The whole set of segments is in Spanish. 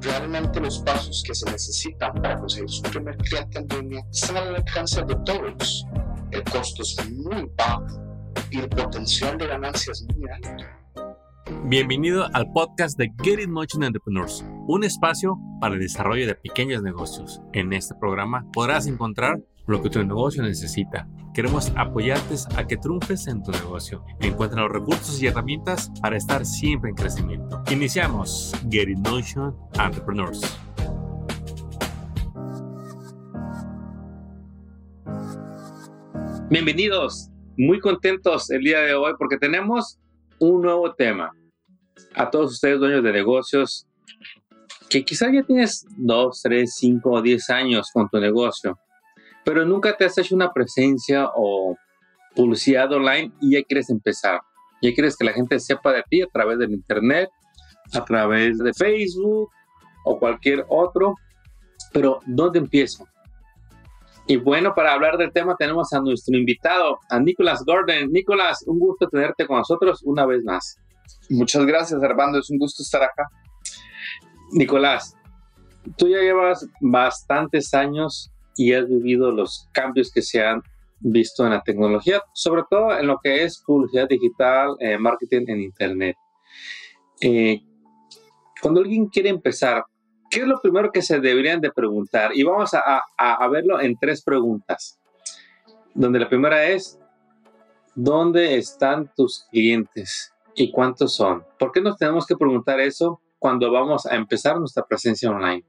realmente los pasos que se necesitan para conseguir su primer cliente en línea están al alcance de todos. El costo es muy bajo y el potencial de ganancias es muy alto. Bienvenido al podcast de Get In Motion Entrepreneurs, un espacio para el desarrollo de pequeños negocios. En este programa podrás encontrar lo que tu negocio necesita. Queremos apoyarte a que triunfes en tu negocio. Encuentra los recursos y herramientas para estar siempre en crecimiento. Iniciamos Get In Entrepreneurs. Bienvenidos, muy contentos el día de hoy porque tenemos un nuevo tema a todos ustedes dueños de negocios que quizá ya tienes 2, 3, 5 o 10 años con tu negocio, pero nunca te has hecho una presencia o publicidad online y ya quieres empezar. Ya quieres que la gente sepa de ti a través del internet, a través de Facebook o cualquier otro. Pero ¿dónde empiezo? Y bueno, para hablar del tema tenemos a nuestro invitado, a Nicolás Gordon. Nicolás, un gusto tenerte con nosotros una vez más. Muchas gracias, Armando. Es un gusto estar acá. Nicolás, tú ya llevas bastantes años y has vivido los cambios que se han visto en la tecnología, sobre todo en lo que es publicidad digital, eh, marketing en Internet. Eh, cuando alguien quiere empezar, ¿qué es lo primero que se deberían de preguntar? Y vamos a, a verlo en tres preguntas, donde la primera es, ¿dónde están tus clientes? ¿Y cuántos son? ¿Por qué nos tenemos que preguntar eso cuando vamos a empezar nuestra presencia online?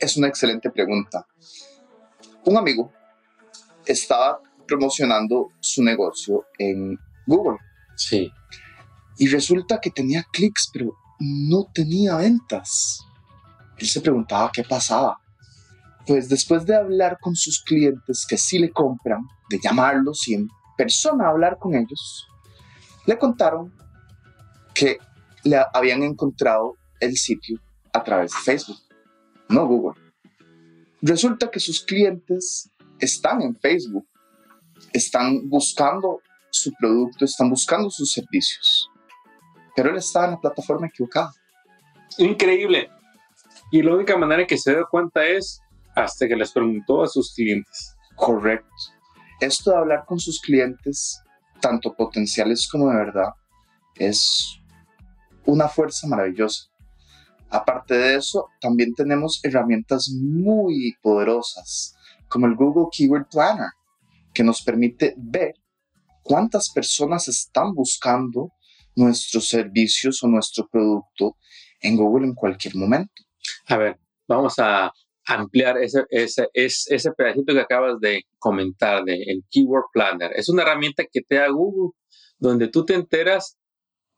Es una excelente pregunta. Un amigo estaba promocionando su negocio en Google. Sí. Y resulta que tenía clics, pero no tenía ventas. Él se preguntaba qué pasaba. Pues después de hablar con sus clientes que sí le compran, de llamarlos y en persona hablar con ellos, le contaron que le habían encontrado el sitio a través de Facebook, no Google. Resulta que sus clientes están en Facebook, están buscando su producto, están buscando sus servicios, pero él estaba en la plataforma equivocada. Increíble. Y la única manera en que se dio cuenta es hasta que les preguntó a sus clientes. Correcto. Esto de hablar con sus clientes, tanto potenciales como de verdad, es una fuerza maravillosa. Aparte de eso, también tenemos herramientas muy poderosas, como el Google Keyword Planner, que nos permite ver cuántas personas están buscando nuestros servicios o nuestro producto en Google en cualquier momento. A ver, vamos a ampliar ese, ese, ese, pedacito que acabas de comentar de el Keyword Planner. Es una herramienta que te da Google, donde tú te enteras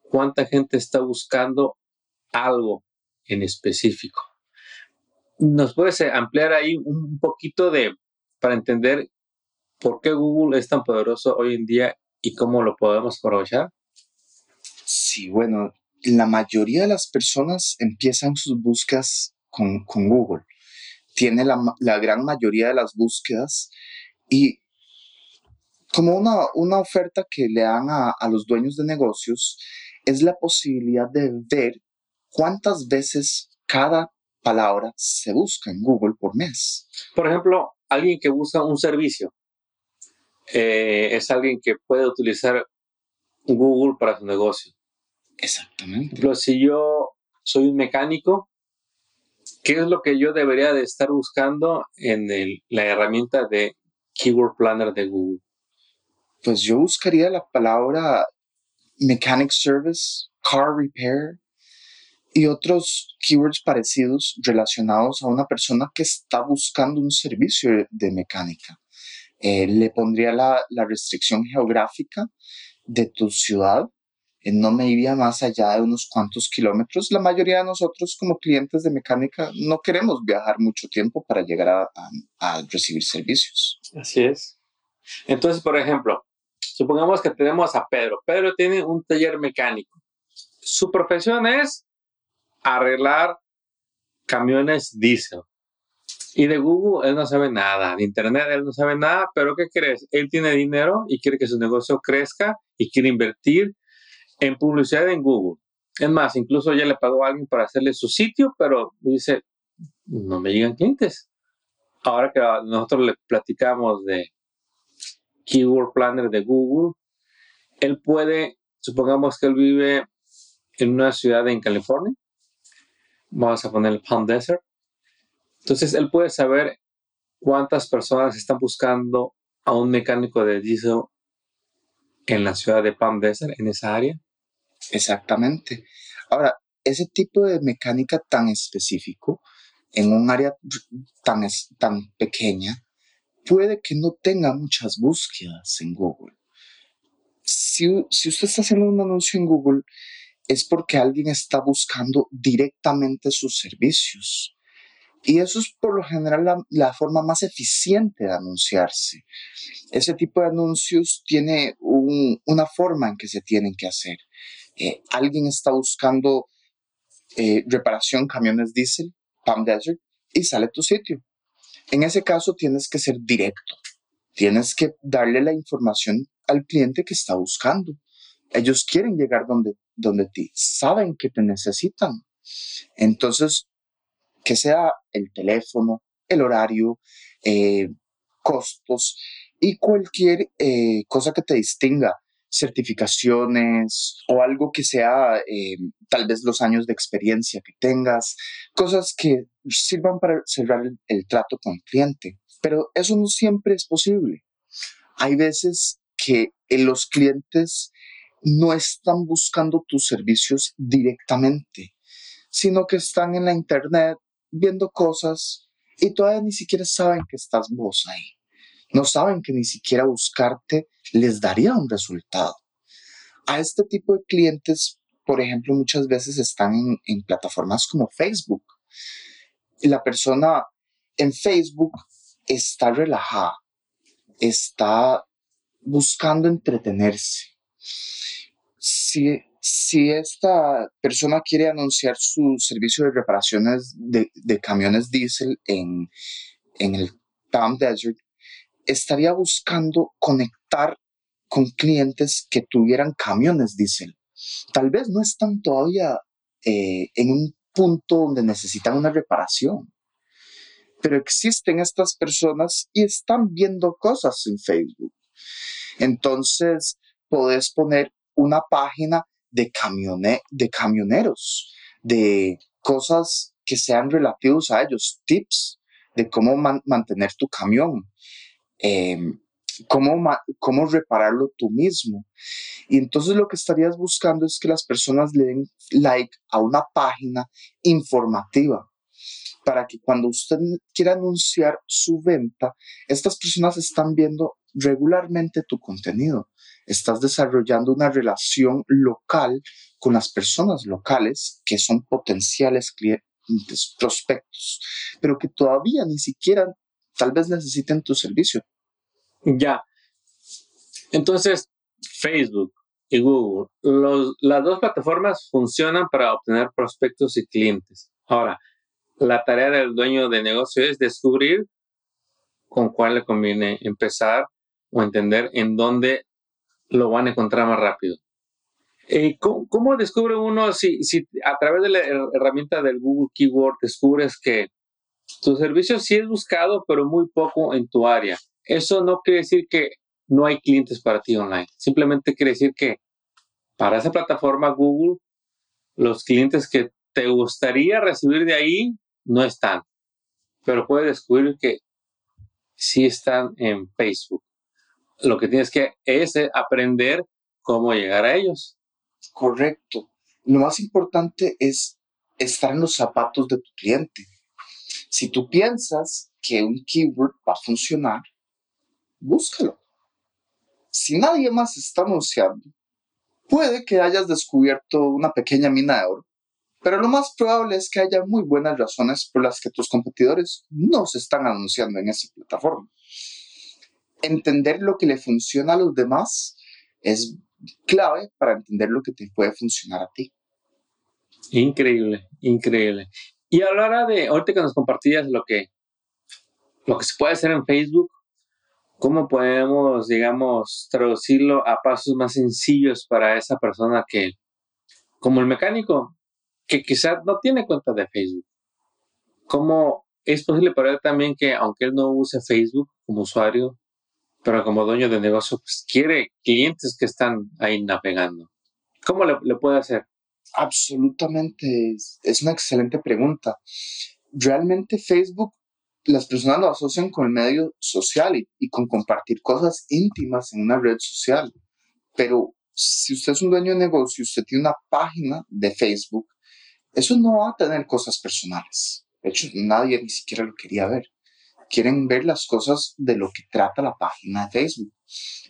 cuánta gente está buscando algo en específico. ¿Nos puedes ampliar ahí un poquito de, para entender por qué Google es tan poderoso hoy en día y cómo lo podemos aprovechar? Sí, bueno, la mayoría de las personas empiezan sus búsquedas con, Google. Tiene la, gran mayoría de las búsquedas y como una, una oferta que le dan a, a los dueños de negocios es la posibilidad de ver cuántas veces cada palabra se busca en Google por mes. Por ejemplo, alguien que busca un servicio eh, es alguien que puede utilizar Google para su negocio. Exactamente. Pero si yo soy un mecánico, ¿qué es lo que yo debería de estar buscando en la herramienta de Keyword Planner de Google? Pues yo buscaría la palabra mechanic service, car repair y otros keywords parecidos relacionados a una persona que está buscando un servicio de mecánica. Eh, le pondría la, restricción geográfica de tu ciudad. Eh, no me iría más allá de unos cuantos kilómetros. La mayoría de nosotros como clientes de mecánica no queremos viajar mucho tiempo para llegar a recibir servicios. Así es. Entonces, por ejemplo, Supongamos que tenemos a Pedro. Pedro tiene un taller mecánico. Su profesión es arreglar camiones diésel. Y de Google él no sabe nada, de Internet él no sabe nada, pero ¿qué crees? Él tiene dinero y quiere que su negocio crezca y quiere invertir en publicidad en Google. Es más, incluso ya le pagó a alguien para hacerle su sitio, pero dice, no me llegan clientes. Ahora que nosotros le platicamos de Keyword Planner de Google, él puede, supongamos que él vive en una ciudad en California, vamos a poner el Palm Desert, entonces él puede saber cuántas personas están buscando a un mecánico de diesel en la ciudad de Palm Desert, en esa área. Exactamente. Ahora, ese tipo de mecánica tan específico en un área tan, tan pequeña puede que no tenga muchas búsquedas en Google. Si, si usted está haciendo un anuncio en Google, es porque alguien está buscando directamente sus servicios. Y eso es por lo general la, forma más eficiente de anunciarse. Ese tipo de anuncios tiene una forma en que se tienen que hacer. Eh, alguien está buscando eh, reparación camiones diésel, Palm Desert, y sale tu sitio. En ese caso tienes que ser directo. Tienes que darle la información al cliente que está buscando. Ellos quieren llegar donde, donde ti, saben que te necesitan. Entonces, que sea el teléfono, el horario, eh, costos y cualquier cosa que te distinga certificaciones o algo que sea eh, tal vez los años de experiencia que tengas, cosas que sirvan para cerrar el, trato con el cliente. Pero eso no siempre es posible. Hay veces que eh, los clientes no están buscando tus servicios directamente, sino que están en la internet viendo cosas y todavía ni siquiera saben que estás vos ahí. No saben que ni siquiera buscarte les daría un resultado. A este tipo de clientes, por ejemplo, muchas veces están en, plataformas como Facebook. La persona en Facebook está relajada, está buscando entretenerse. Si, si esta persona quiere anunciar su servicio de reparaciones de, camiones diésel en, en el Palm Desert, estaría buscando conectar con clientes que tuvieran camiones diésel. Tal vez no están todavía eh, en un punto donde necesitan una reparación, pero existen estas personas y están viendo cosas en Facebook. Entonces, puedes poner una página de, camione de camioneros, de cosas que sean relativos a ellos, tips de cómo mantener tu camión, Em, cómo, cómo repararlo tú mismo. Y entonces lo que estarías buscando es que las personas le den like a una página informativa para que cuando usted quiera anunciar su venta, estas personas están viendo regularmente tu contenido. Estás desarrollando una relación local con las personas locales que son potenciales clientes, prospectos, pero que todavía ni siquiera tal vez necesiten tu servicio. Ya. Entonces, Facebook y Google, las dos plataformas funcionan para obtener prospectos y clientes. Ahora, la tarea del dueño de negocio es descubrir con cuál le conviene empezar o entender en dónde lo van a encontrar más rápido. Eh, ¿cómo, descubre uno si, si a través de la herramienta del Google Keyword descubres que tu servicio sí es buscado, pero muy poco en tu área. Eso no quiere decir que no hay clientes para ti online. Simplemente quiere decir que para esa plataforma Google, los clientes que te gustaría recibir de ahí no están. Pero puedes descubrir que sí están en Facebook. Lo que tienes que es aprender cómo llegar a ellos. Correcto. Lo más importante es estar en los zapatos de tu cliente. Si tú piensas que un keyword va a funcionar, búscalo. Si nadie más está anunciando, puede que hayas descubierto una pequeña mina de oro, pero lo más probable es que haya muy buenas razones por las que tus competidores no se están anunciando en esa plataforma. Entender lo que le funciona a los demás es clave para entender lo que te puede funcionar a ti. Increíble, increíble. Y hablará de, ahorita que nos compartías lo que, lo que se puede hacer en Facebook, ¿cómo podemos, digamos, traducirlo a pasos más sencillos para esa persona que como el mecánico, que quizás no tiene cuenta de Facebook. ¿Cómo es posible para él también que, aunque él no use Facebook como usuario, pero como dueño de negocio, pues quiere clientes que están ahí navegando? ¿Cómo le, puede hacer? Absolutamente, es, una excelente pregunta. Realmente Facebook, las personas lo asocian con el medio social y con compartir cosas íntimas en una red social. Pero si usted es un dueño de negocio, usted tiene una página de Facebook, eso no va a tener cosas personales. De hecho, nadie ni siquiera lo quería ver. Quieren ver las cosas de lo que trata la página de Facebook.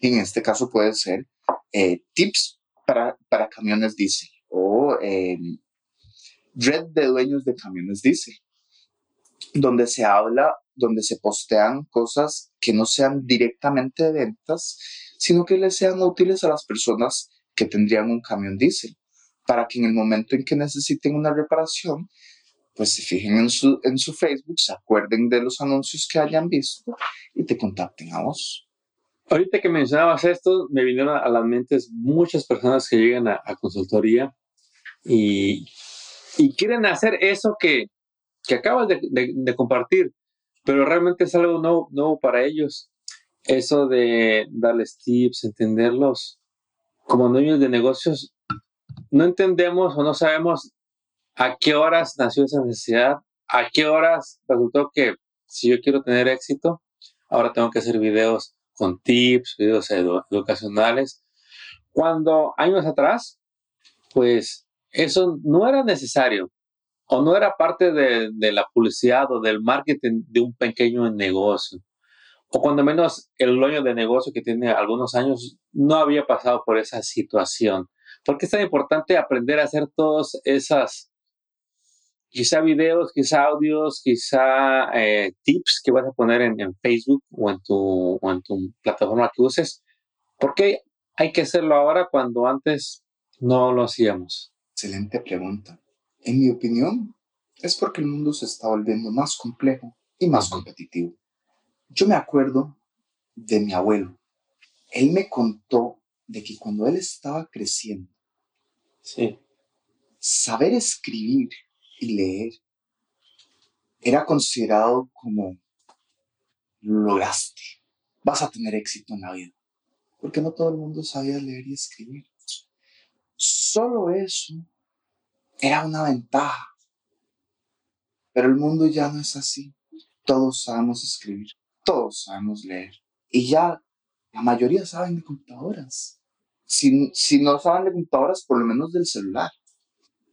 en este caso puede ser eh, tips para, para, camiones diésel o em, red de dueños de camiones diésel, donde se habla, donde se postean cosas que no sean directamente de ventas, sino que les sean útiles a las personas que tendrían un camión diésel, para que en el momento en que necesiten una reparación, pues se fijen en su, en su Facebook, se acuerden de los anuncios que hayan visto y te contacten a vos. Ahorita que mencionabas esto, me vinieron a las mentes muchas personas que llegan a, consultoría y, y, quieren hacer eso que, que acabas de, de, compartir, pero realmente es algo nuevo, nuevo para ellos eso de darles tips, entenderlos como dueños de negocios, no entendemos o no sabemos a qué horas nació esa necesidad, a qué horas resultó que si yo quiero tener éxito, ahora tengo que hacer videos con tips, videos educacionales. Cuando años atrás, pues eso no era necesario o no era parte de, de la publicidad o del marketing de un pequeño negocio o cuando menos el dueño de negocio que tiene algunos años no había pasado por esa situación. ¿Por qué es tan importante aprender a hacer todas esas, quizá videos, quizá audios, quizá eh, tips que vas a poner en, Facebook o en, tu, o en tu plataforma que uses? ¿Por qué hay que hacerlo ahora cuando antes no lo hacíamos? Excelente pregunta. En mi opinión, es porque el mundo se está volviendo más complejo y más competitivo. Yo me acuerdo de mi abuelo. Él me contó de que cuando él estaba creciendo, saber escribir y leer era considerado como lo lograste, vas a tener éxito en la vida, porque no todo el mundo sabía leer y escribir. Solo eso era una ventaja, pero el mundo ya no es así. Todos sabemos escribir todos sabemos leer. Y ya la mayoría saben de computadoras. Si, si no saben de computadoras, por lo menos del celular.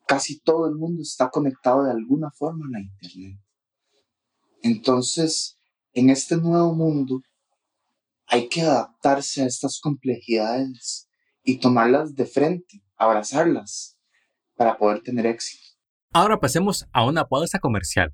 Casi todo el mundo está conectado de alguna forma a la Internet. Entonces, en este nuevo mundo, hay que adaptarse a estas complejidades y tomarlas de frente, abrazarlas, para poder tener éxito. Ahora pasemos a una pausa comercial.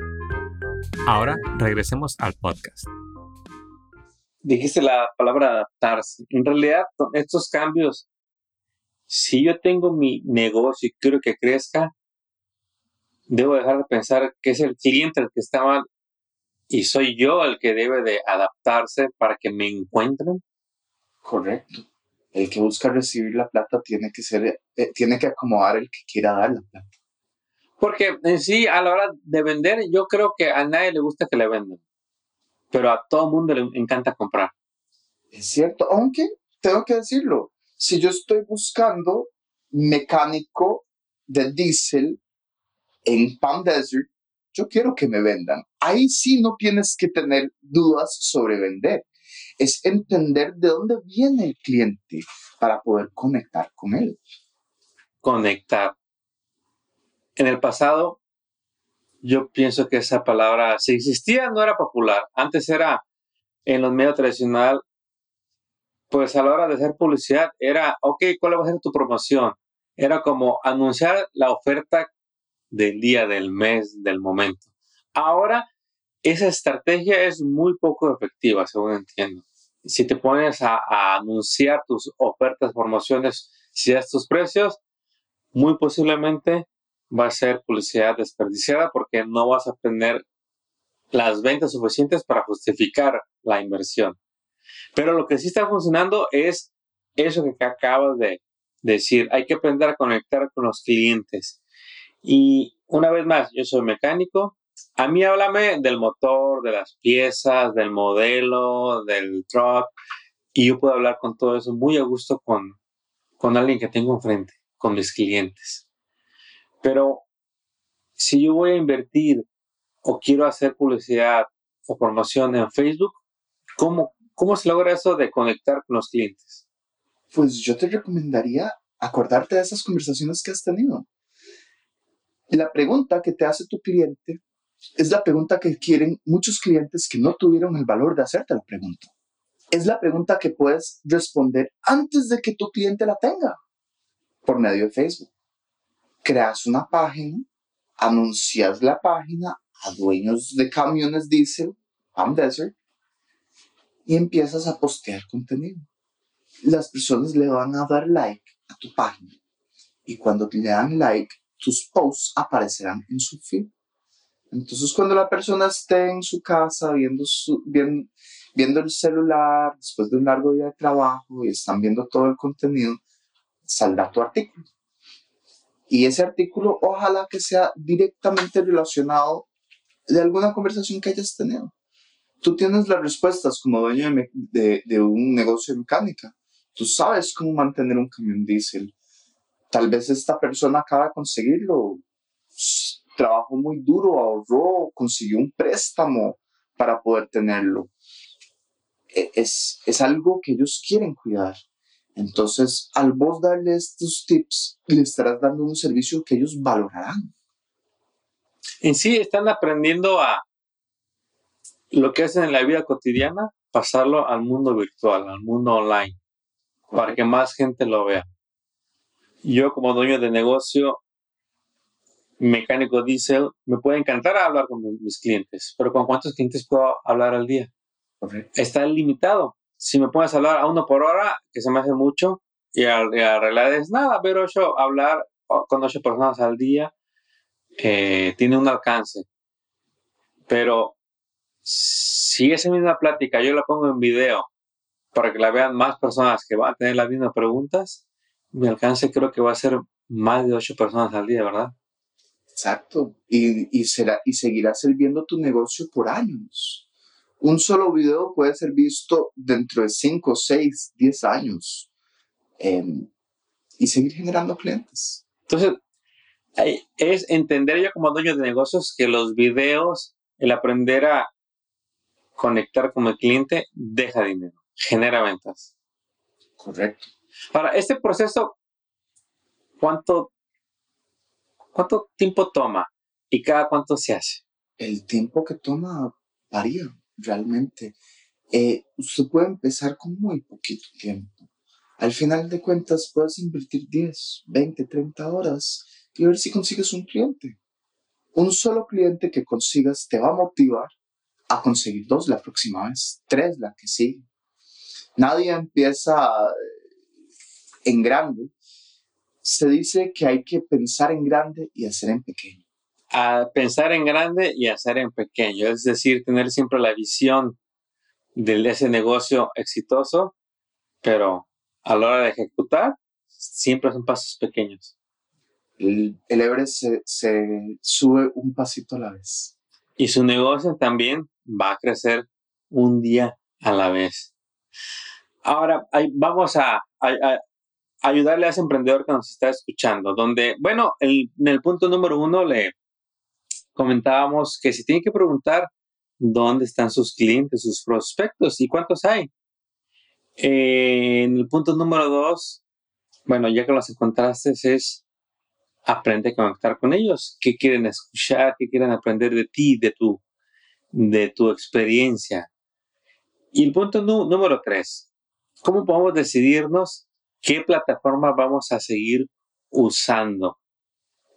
Ahora regresemos al podcast dijiste la palabra adaptarse. En realidad, estos cambios, si yo tengo mi negocio y quiero que crezca, debo dejar de pensar que es el cliente el que está mal y soy yo el que debe de adaptarse para que me encuentren. Correcto. El que busca recibir la plata tiene que ser, eh, tiene que acomodar el que quiera dar la plata. Porque en sí, a la hora de vender, yo creo que a nadie le gusta que le vendan pero a todo mundo le encanta comprar. Es cierto, aunque tengo que decirlo, si yo estoy buscando mecánico de diésel en Palm Desert, yo quiero que me vendan. Ahí sí no tienes que tener dudas sobre vender. Es entender de dónde viene el cliente para poder conectar con él. Conectar. En el pasado, yo pienso que esa palabra, si existía, no era popular. Antes era en los medios tradicional, pues a la hora de hacer publicidad era, ok, ¿cuál va a ser tu promoción? Era como anunciar la oferta del día, del mes, del momento. Ahora, esa estrategia es muy poco efectiva, según entiendo. Si te pones a, a anunciar tus ofertas, promociones, si das tus precios, muy posiblemente va a ser publicidad desperdiciada porque no vas a tener las ventas suficientes para justificar la inversión. Pero lo que sí está funcionando es eso que acabas de decir. Hay que aprender a conectar con los clientes. Y una vez más, yo soy mecánico. A mí háblame del motor, de las piezas, del modelo, del truck. Y yo puedo hablar con todo eso muy a gusto con, con alguien que tengo enfrente, con mis clientes. Pero si yo voy a invertir o quiero hacer publicidad o promoción en Facebook, ¿cómo, cómo se logra eso de conectar con los clientes? Pues yo te recomendaría acordarte de esas conversaciones que has tenido. La pregunta que te hace tu cliente es la pregunta que quieren muchos clientes que no tuvieron el valor de hacerte la pregunta. Es la pregunta que puedes responder antes de que tu cliente la tenga por medio de Facebook. Creas una página, anuncias la página a dueños de camiones diésel, Palm Desert, y empiezas a postear contenido. Las personas le van a dar like a tu página y cuando le dan like, tus posts aparecerán en su feed. Entonces, cuando la persona esté en su casa viendo, su, viendo, viendo el celular después de un largo día de trabajo y están viendo todo el contenido, saldrá tu artículo. Y ese artículo ojalá que sea directamente relacionado de alguna conversación que hayas tenido. Tú tienes las respuestas como dueño de, un negocio de mecánica. Tú sabes cómo mantener un camión diésel. Tal vez esta persona acaba de conseguirlo. Trabajó muy duro, ahorró, consiguió un préstamo para poder tenerlo. E, es algo que ellos quieren cuidar. Entonces, al vos darle estos tips, le estarás dando un servicio que ellos valorarán en sí están aprendiendo a lo que hacen en la vida cotidiana, pasarlo al mundo virtual, al mundo online, para que más gente lo vea. Yo como dueño de negocio mecánico diésel, me puede encantar hablar con mis clientes, pero ¿con cuántos clientes puedo hablar al día? Está limitado. Si me puedes hablar a uno por hora, que se me hace mucho, y a, realidad es nada, pero yo hablar con ocho personas al día, tiene un alcance. Pero si esa misma plática yo la pongo en video para que la vean más personas que van a tener las mismas preguntas, mi alcance creo que va a ser más de ocho personas al día, ¿verdad? Exacto. Y, y, será, y seguirá sirviendo tu negocio por años. Un solo video puede ser visto dentro de cinco, seis, diez años em, y seguir generando clientes. Entonces, es entender yo como dueño de negocios que los videos, el aprender a conectar con el cliente, deja dinero, genera ventas. Correcto. Para este proceso, ¿cuánto, cuánto tiempo toma y cada cuánto se hace? El tiempo que toma varía realmente. Eh, usted puede empezar con muy poquito tiempo. Al final de cuentas, puedes invertir 10, 20, 30 horas y ver si consigues un cliente. Un solo cliente que consigas te va a motivar a conseguir dos la próxima vez, tres la que sigue. Nadie empieza eh, en grande. Se dice que hay que pensar en grande y hacer en pequeño. A pensar en grande y hacer en pequeño, es decir, tener siempre la visión de ese negocio exitoso, pero a la hora de ejecutar, siempre son pasos pequeños el, Everest se, sube un pasito a la vez. Y su negocio también va a crecer un día a la vez. Ahora, vamos a, ayudarle a ese emprendedor que nos está escuchando, donde, bueno, en el punto número uno le comentábamos que se tiene que preguntar dónde están sus clientes, sus prospectos y cuántos hay. en el punto número dos, bueno, ya que los encontraste, es aprende a conectar con ellos, qué quieren escuchar, qué quieren aprender de ti, de tu, de tu experiencia. Y el punto número tres, ¿cómo podemos decidirnos qué plataforma vamos a seguir usando?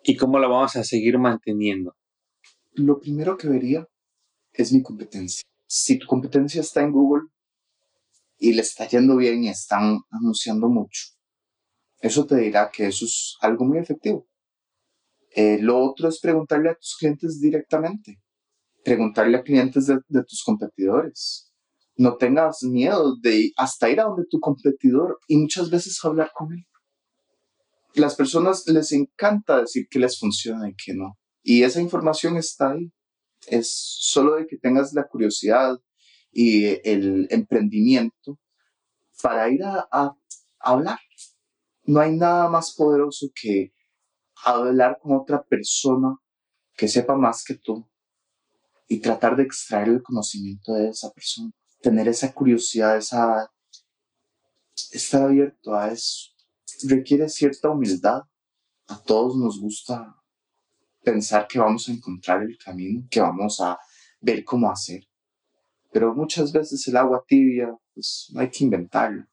¿Y cómo la vamos a seguir manteniendo? Lo primero que vería es mi competencia. Si tu competencia está en Google y le está yendo bien y están anunciando mucho, eso te dirá que eso es algo muy efectivo. Eh, lo otro es preguntarle a tus clientes directamente, preguntarle a clientes de, tus competidores. No tengas miedo de hasta ir a donde tu competidor y muchas veces hablar con él. Las personas les encanta decir que les funciona y que no. Y esa información está ahí. Es solo de que tengas la curiosidad y el emprendimiento para ir a, hablar. No hay nada más poderoso que hablar con otra persona que sepa más que tú y tratar de extraer el conocimiento de esa persona. Tener esa curiosidad, esa estar abierto a eso. Requiere cierta humildad. A todos nos gusta pensar que vamos a encontrar el camino, que vamos a ver cómo hacer. Pero muchas veces el agua tibia, pues no hay que inventarla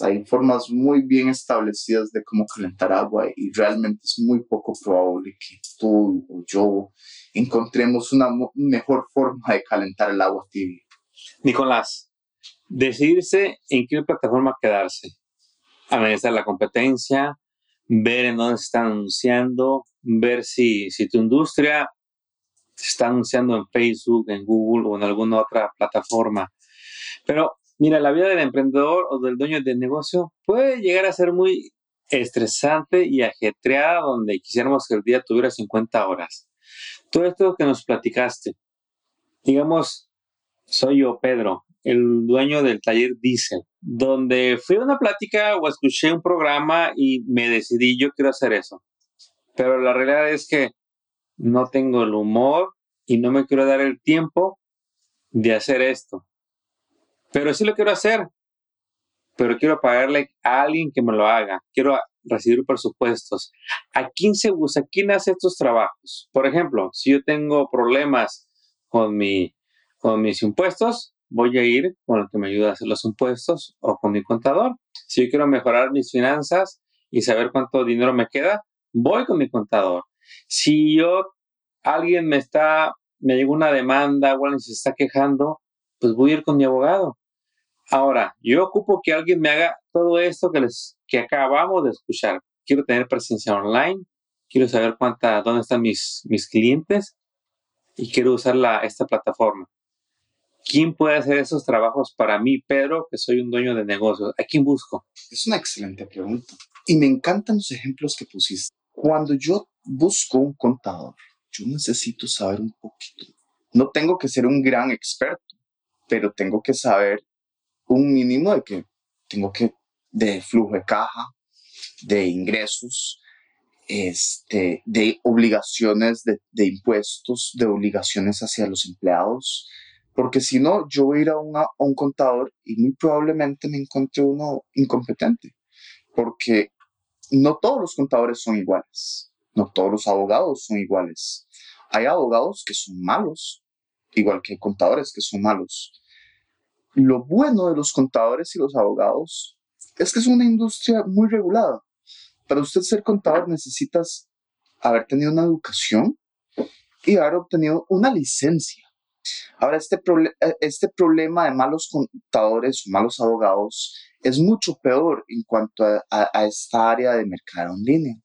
hay formas muy bien establecidas de cómo calentar agua y realmente es muy poco probable que tú o yo encontremos una mejor forma de calentar el agua tibia. Nicolás, decidirse en qué plataforma quedarse, analizar la competencia, ver en dónde se está anunciando, ver si, si tu industria se está anunciando en Facebook, en Google o en alguna otra plataforma. Pero Mira, la vida del emprendedor o del dueño de negocio puede llegar a ser muy estresante y ajetreada donde quisiéramos que el día tuviera 50 horas. Todo esto que nos platicaste, digamos, soy yo, Pedro, el dueño del taller Diesel, donde fui a una plática o escuché un programa y me decidí, yo quiero hacer eso. Pero la realidad es que no tengo el humor y no me quiero dar el tiempo de hacer esto. Pero sí lo quiero hacer. Pero quiero pagarle a alguien que me lo haga. Quiero recibir presupuestos. ¿A quién se usa? ¿Quién hace estos trabajos? Por ejemplo, si yo tengo problemas con, mi, con mis impuestos, voy a ir con el que me ayuda a hacer los impuestos o con mi contador. Si yo quiero mejorar mis finanzas y saber cuánto dinero me queda, voy con mi contador. Si yo, alguien me está, me llegó una demanda o alguien se está quejando, pues voy a ir con mi abogado. Ahora, yo ocupo que alguien me haga todo esto que, les, que acabamos de escuchar. Quiero tener presencia online, quiero saber cuánta, dónde están mis, mis clientes y quiero usar esta plataforma. ¿Quién puede hacer esos trabajos para mí, Pedro, que soy un dueño de negocios? ¿A quién busco? Es una excelente pregunta. Y me encantan los ejemplos que pusiste. Cuando yo busco un contador, yo necesito saber un poquito. No tengo que ser un gran experto, pero tengo que saber un mínimo de que tengo que, de flujo de caja, de ingresos, este, de obligaciones de, de, impuestos, de obligaciones hacia los empleados, porque si no, yo voy a ir a, a un contador y muy probablemente me encuentre uno incompetente, porque no todos los contadores son iguales, no todos los abogados son iguales. Hay abogados que son malos, igual que contadores que son malos. Lo bueno de los contadores y los abogados es que es una industria muy regulada. Para usted ser contador necesitas haber tenido una educación y haber obtenido una licencia. Ahora, este, eh, este problema de malos contadores malos abogados es mucho peor en cuanto a, a esta área de mercado en línea,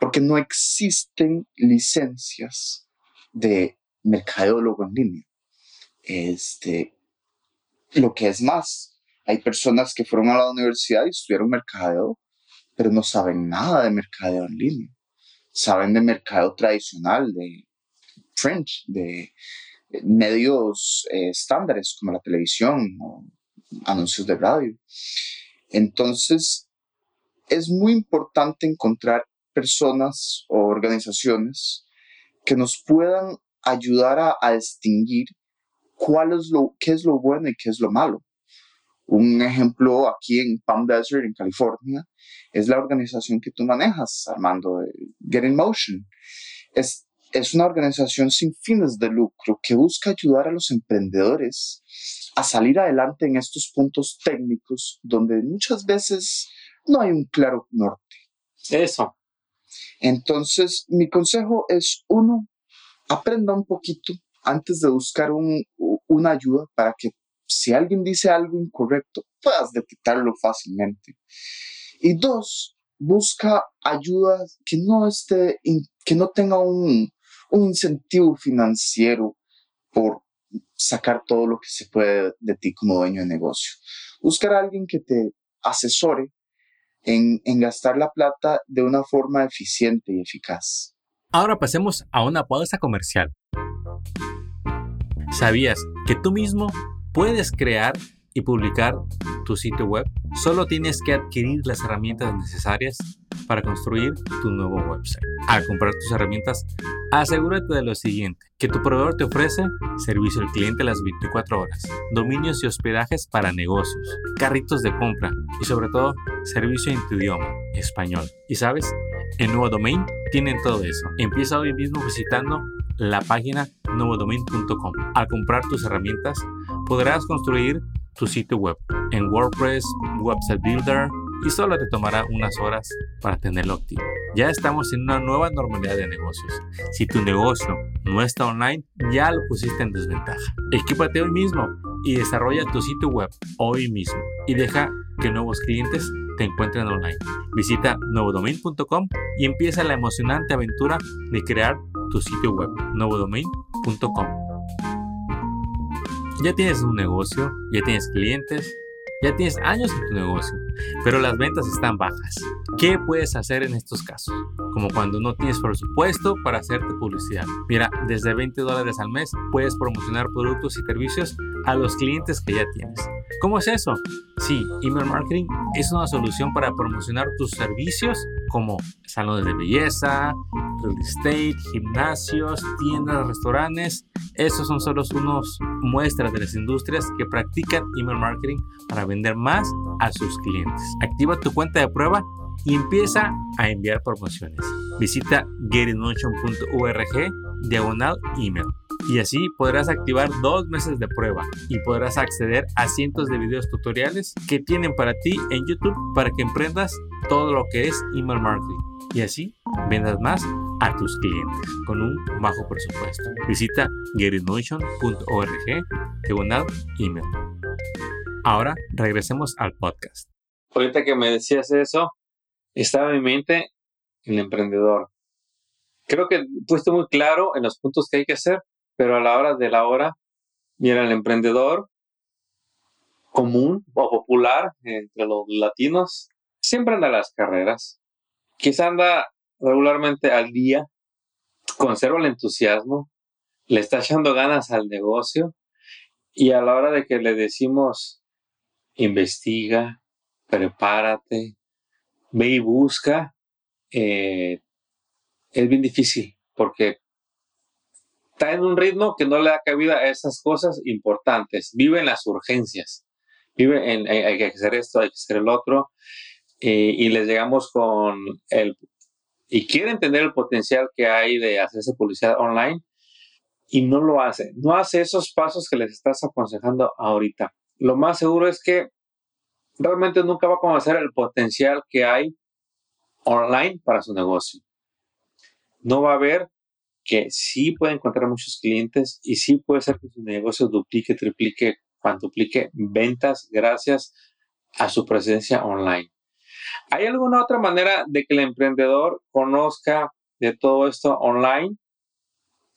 porque no existen licencias de mercadólogo en línea. Este, lo que es más, hay personas que fueron a la universidad y estudiaron mercadeo, pero no saben nada de mercadeo en línea. Saben de mercadeo tradicional, de French, de medios eh, estándares como la televisión o anuncios de radio. Entonces, es muy importante encontrar personas o organizaciones que nos puedan ayudar a, distinguir cuál es lo, qué es lo bueno y qué es lo malo. Un ejemplo aquí en Palm Desert, en California, es la organización que tú manejas, Armando, Get in Motion. Es una organización sin fines de lucro que busca ayudar a los emprendedores a salir adelante en estos puntos técnicos donde muchas veces no hay un claro norte. Eso. Entonces, mi consejo es, uno, aprenda un poquito antes de buscar una ayuda para que si alguien dice algo incorrecto, puedas detectarlo fácilmente. Y dos, busca ayuda que no esté, que no tenga un, un incentivo financiero por sacar todo lo que se puede de ti como dueño de negocio. Buscar a alguien que te asesore en, en gastar la plata de una forma eficiente y eficaz. Ahora pasemos a una pausa comercial. ¿Sabías que tú mismo puedes crear y publicar tu sitio web? Solo tienes que adquirir las herramientas necesarias para construir tu nuevo website. Al comprar tus herramientas, asegúrate de lo siguiente, que tu proveedor te ofrece servicio al cliente las 24 horas, dominios y hospedajes para negocios, carritos de compra y sobre todo servicio en tu idioma, español. ¿Y sabes? En Nuevo Domain tienen todo eso. Empieza hoy mismo visitando la página nuevodomain.com. Al comprar tus herramientas, podrás construir tu sitio web en WordPress, Website Builder y solo te tomará unas horas para tenerlo activo. Ya estamos en una nueva normalidad de negocios. Si tu negocio no está online, ya lo pusiste en desventaja. Equípate hoy mismo y desarrolla tu sitio web hoy mismo y deja que nuevos clientes te encuentren online. Visita novodomain.com y empieza la emocionante aventura de crear tu sitio web novodomain.com. Ya tienes un negocio, ya tienes clientes, ya tienes años en tu negocio, pero las ventas están bajas. ¿Qué puedes hacer en estos casos? Como cuando no tienes presupuesto para hacerte publicidad. Mira, desde 20 dólares al mes puedes promocionar productos y servicios a los clientes que ya tienes. ¿Cómo es eso? Sí, email marketing es una solución para promocionar tus servicios como salones de belleza, real estate, gimnasios, tiendas, restaurantes. Esos son solo unos muestras de las industrias que practican email marketing para vender más a sus clientes. Activa tu cuenta de prueba y empieza a enviar promociones. Visita getinmotion.org diagonal email y así podrás activar dos meses de prueba y podrás acceder a cientos de videos tutoriales que tienen para ti en YouTube para que emprendas todo lo que es email marketing y así vendas más a tus clientes con un bajo presupuesto. Visita getinmotion.org diagonal email. Ahora regresemos al podcast. Ahorita que me decías eso, estaba en mi mente el emprendedor. Creo que puesto muy claro en los puntos que hay que hacer, pero a la hora de la hora, mira, el emprendedor común o popular entre los latinos siempre anda a las carreras. Quizá anda regularmente al día, conserva el entusiasmo, le está echando ganas al negocio y a la hora de que le decimos investiga, prepárate, ve y busca, eh, es bien difícil porque está en un ritmo que no le da cabida a esas cosas importantes. Vive en las urgencias. Vive en hay que hacer esto, hay que hacer el otro. Eh, y les llegamos con el... Y quiere entender el potencial que hay de hacerse publicidad online y no lo hace. No hace esos pasos que les estás aconsejando ahorita. Lo más seguro es que realmente nunca va a conocer el potencial que hay online para su negocio. No va a ver que sí puede encontrar muchos clientes y sí puede ser que su negocio duplique, triplique, cuantuplique ventas gracias a su presencia online. ¿Hay alguna otra manera de que el emprendedor conozca de todo esto online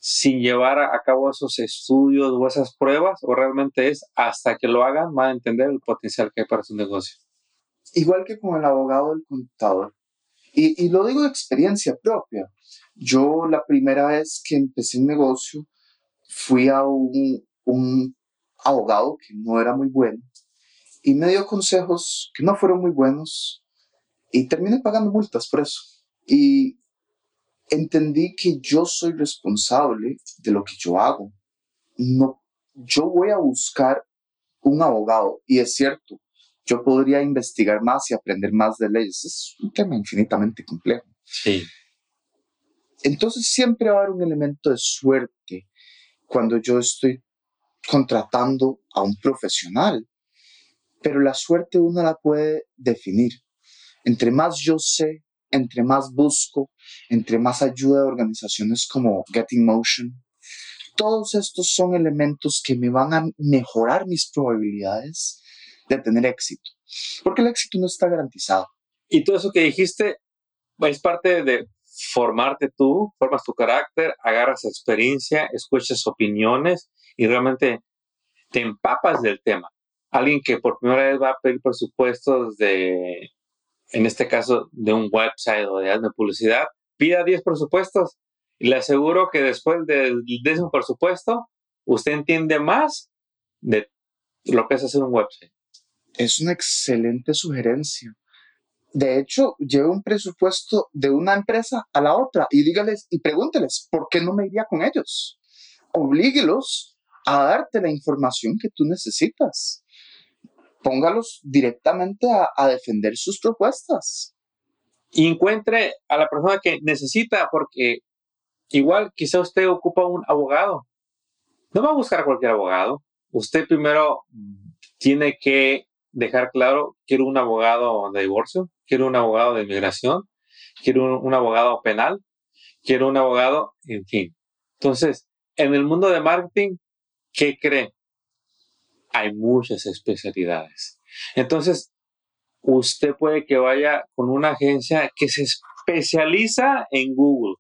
sin llevar a cabo esos estudios o esas pruebas o realmente es hasta que lo hagan van a entender el potencial que hay para su negocio? Igual que con el abogado del contador. Y, y lo digo de experiencia propia. Yo la primera vez que empecé un negocio fui a un, un abogado que no era muy bueno y me dio consejos que no fueron muy buenos y terminé pagando multas por eso. Y entendí que yo soy responsable de lo que yo hago. No, yo voy a buscar un abogado y es cierto, yo podría investigar más y aprender más de leyes. Es un tema infinitamente complejo. Sí. Entonces siempre va a haber un elemento de suerte cuando yo estoy contratando a un profesional, pero la suerte uno la puede definir. Entre más yo sé entre más busco, entre más ayuda de organizaciones como Getting Motion, todos estos son elementos que me van a mejorar mis probabilidades de tener éxito, porque el éxito no está garantizado. Y todo eso que dijiste es parte de formarte tú, formas tu carácter, agarras experiencia, escuchas opiniones y realmente te empapas del tema. Alguien que por primera vez va a pedir presupuestos de, en este caso, de un website o de, de publicidad, pida 10 presupuestos y le aseguro que después del décimo presupuesto, usted entiende más de lo que es hacer un website. Es una excelente sugerencia. De hecho, lleve un presupuesto de una empresa a la otra y dígales y pregúnteles por qué no me iría con ellos. Oblíguelos a darte la información que tú necesitas. Póngalos directamente a, a defender sus propuestas. Y encuentre a la persona que necesita, porque igual quizá usted ocupa un abogado. No va a buscar cualquier abogado. Usted primero tiene que dejar claro, quiero un abogado de divorcio, quiero un abogado de inmigración, quiero un, abogado penal, quiero un abogado, en fin. Entonces, en el mundo de marketing, ¿qué cree? Hay muchas especialidades. Entonces, usted puede que vaya con una agencia que se especializa en Google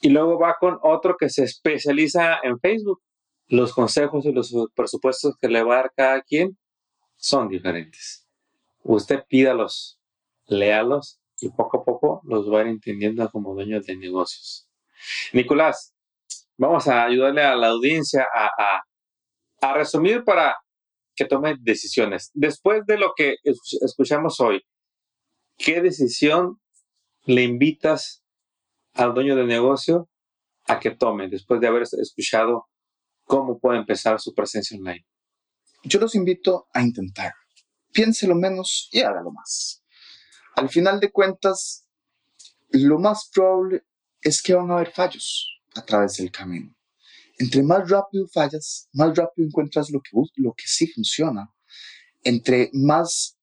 y luego va con otro que se especializa en Facebook. Los consejos y los presupuestos que le va a dar cada quien son diferentes. Usted pídalos, léalos y poco a poco los va a ir entendiendo como dueños de negocios. Nicolás, vamos a ayudarle a la audiencia a, a resumir para que tome decisiones. Después de lo que escuchamos hoy, ¿qué decisión le invitas al dueño del negocio a que tome después de haber escuchado cómo puede empezar su presencia online? Yo los invito a intentar. Piénselo menos y hágalo más. Al final de cuentas, lo más probable es que van a haber fallos a través del camino. Entre más rápido fallas, más rápido encuentras lo que, lo que sí funciona. Entre más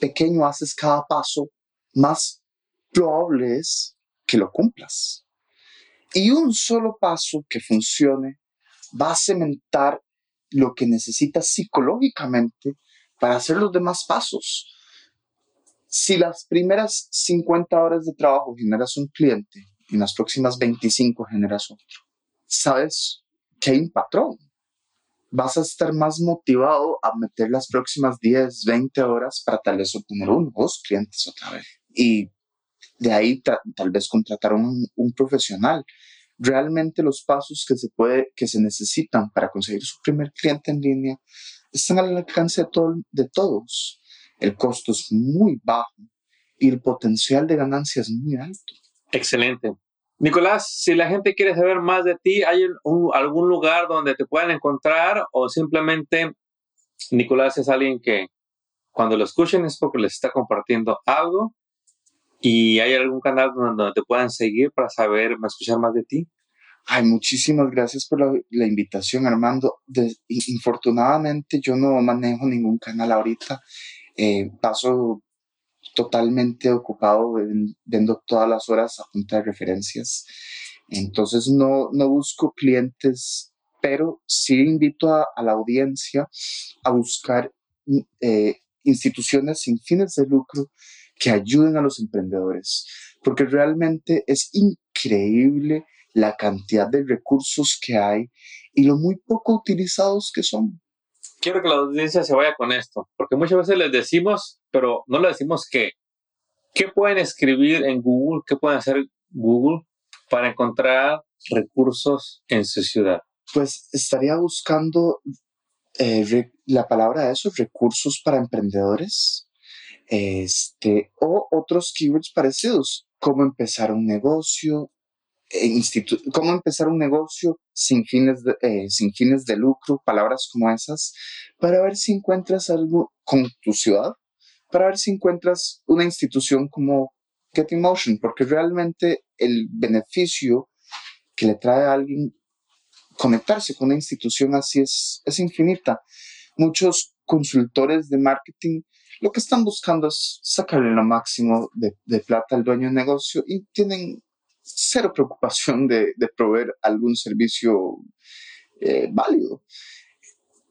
pequeño haces cada paso, más probable es que lo cumplas. Y un solo paso que funcione va a cementar lo que necesitas psicológicamente para hacer los demás pasos. Si las primeras 50 horas de trabajo generas un cliente en las próximas 25 generas otro, sabes que hay un patrón. Vas a estar más motivado a meter las próximas 10, 20 horas para tal vez obtener uno o dos clientes otra vez. Y de ahí tal vez contratar un, profesional. Realmente los pasos que se, puede, que se necesitan para conseguir su primer cliente en línea están al alcance de todos. El costo es muy bajo y el potencial de ganancia es muy alto. Excelente. Nicolás, si la gente quiere saber más de ti, ¿hay algún lugar donde te puedan encontrar o simplemente Nicolás es alguien que cuando lo escuchen es porque les está compartiendo algo ¿Y hay algún canal donde te puedan seguir para saber, escuchar más de ti? Ay, muchísimas gracias por la, invitación, Armando. infortunadamente yo no manejo ningún canal ahorita. Eh, paso totalmente ocupado viendo todas las horas a punta de referencias. Entonces no, no busco clientes, pero sí invito a, la audiencia a buscar eh, instituciones sin fines de lucro que ayuden a los emprendedores, porque realmente es increíble la cantidad de recursos que hay y lo muy poco utilizados que son. Quiero que la audiencia se vaya con esto, porque muchas veces les decimos, pero no les decimos qué. ¿Qué pueden escribir en Google? ¿Qué pueden hacer Google para encontrar recursos en su ciudad? Pues estaría buscando eh, la palabra de esos recursos para emprendedores, este, o otros keywords parecidos, cómo empezar un negocio, cómo empezar un negocio sin fines, de, eh, sin fines de lucro, palabras como esas, para ver si encuentras algo con tu ciudad, para ver si encuentras una institución como Getting Motion, porque realmente el beneficio que le trae a alguien conectarse con una institución así es, es infinita. Muchos consultores de marketing lo que están buscando es sacarle lo máximo de, de plata al dueño de negocio y tienen cero preocupación de, de proveer algún servicio eh, válido.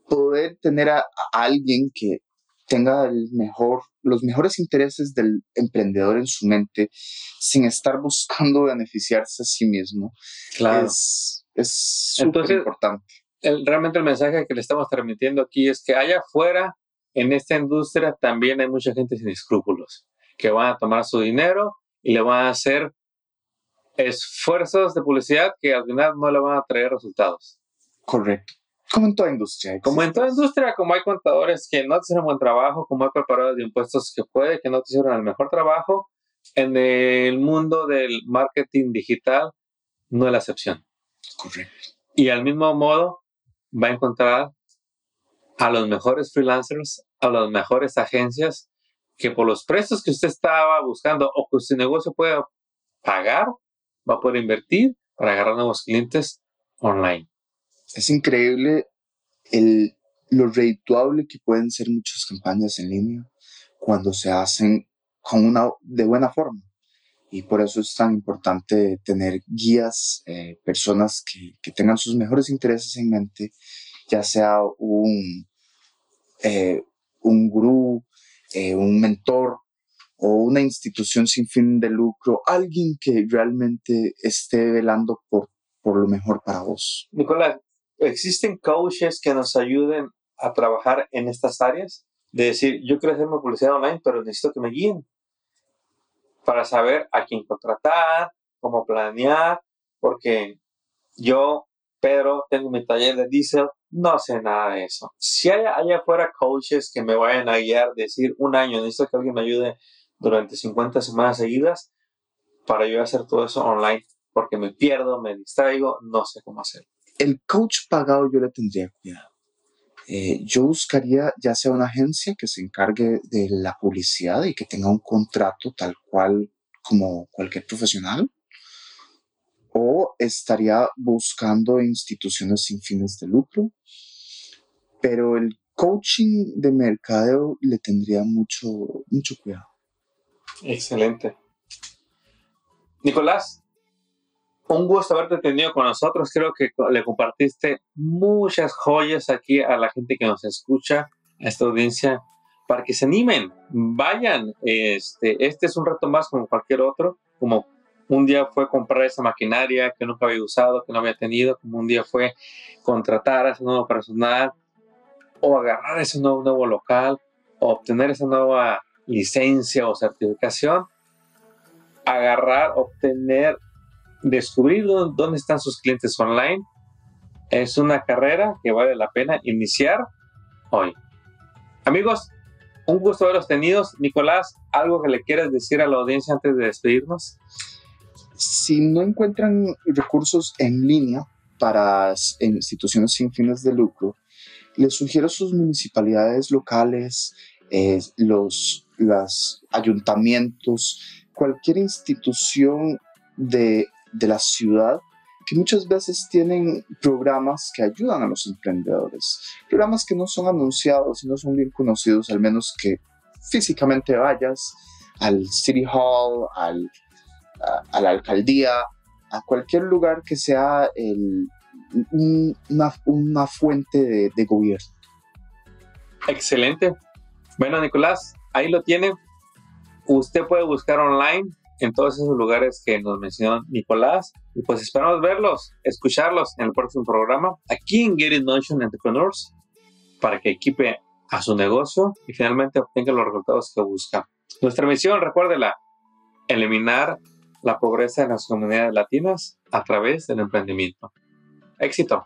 Poder tener a, a alguien que tenga el mejor, los mejores intereses del emprendedor en su mente sin estar buscando beneficiarse a sí mismo Claro. es es súper importante. realmente el mensaje que le estamos transmitiendo aquí es que allá afuera, en esta industria, también hay mucha gente sin escrúpulos, que van a tomar su dinero y le van a hacer esfuerzos de publicidad que al final no le van a traer resultados. Correcto. Como en toda industria. Como en toda industria, como hay contadores que no hicieron buen trabajo, como hay preparadores de impuestos que puede que no te hicieron el mejor trabajo, en el mundo del marketing digital no es la excepción. Correcto. Y al mismo modo va a encontrar a los mejores freelancers, a las mejores agencias que por los precios que usted estaba buscando o que su negocio puede pagar, va a poder invertir para agarrar nuevos clientes online. Es increíble el, lo redituable que pueden ser muchas campañas en línea cuando se hacen con una, de buena forma. Y por eso es tan importante tener guías, eh, personas que, que tengan sus mejores intereses en mente, ya sea un, eh, un gurú, eh, un mentor o una institución sin fin de lucro, alguien que realmente esté velando por, por lo mejor para vos. Nicolás, ¿existen coaches que nos ayuden a trabajar en estas áreas? De decir, yo quiero hacerme publicidad online, pero necesito que me guíen para saber a quién contratar, cómo planear, porque yo, Pedro, tengo mi taller de diésel, no sé nada de eso. Si hay allá afuera coaches que me vayan a guiar, decir, un año, necesito que alguien me ayude durante 50 semanas seguidas para yo hacer todo eso online, porque me pierdo, me distraigo, no sé cómo hacer. el coach pagado yo le tendría cuidado. Eh, yo buscaría ya sea una agencia que se encargue de la publicidad y que tenga un contrato tal cual como cualquier profesional, o estaría buscando instituciones sin fines de lucro, pero el coaching de mercadeo le tendría mucho, mucho cuidado. Excelente. Nicolás, un gusto haberte tenido con nosotros. Creo que le compartiste muchas joyas aquí a la gente que nos escucha, a esta audiencia, para que se animen, vayan. Este, este es un reto más como cualquier otro, como un día fue comprar esa maquinaria que nunca había usado, que no había tenido, como un día fue contratar a ese nuevo personal, o agarrar ese nuevo, nuevo local, o obtener esa nueva licencia o certificación, agarrar, obtener, descubrir dó- dónde están sus clientes online. Es una carrera que vale la pena iniciar hoy. Amigos, un gusto haberlos tenido. Nicolás, ¿algo que le quieras decir a la audiencia antes de despedirnos? si no encuentran recursos en línea para instituciones sin fines de lucro, les sugiero a sus municipalidades locales, eh, los las ayuntamientos, cualquier institución de, de la ciudad que muchas veces tienen programas que ayudan a los emprendedores, programas que no son anunciados y no son bien conocidos, al menos que físicamente vayas al City Hall, al a, a la alcaldía, a cualquier lugar que sea el- un- una, una fuente de, de gobierno. Excelente. Bueno, Nicolás, ahí lo tiene. Usted puede buscar online en todos esos lugares que nos mencionó Nicolás. Y pues esperamos verlos, escucharlos en el próximo programa aquí en Get It Motion Entrepreneurs para que equipe a su negocio y finalmente obtenga los resultados que busca. Nuestra misión, recuérdela, eliminar la pobreza en las comunidades latinas a través del emprendimiento. Éxito.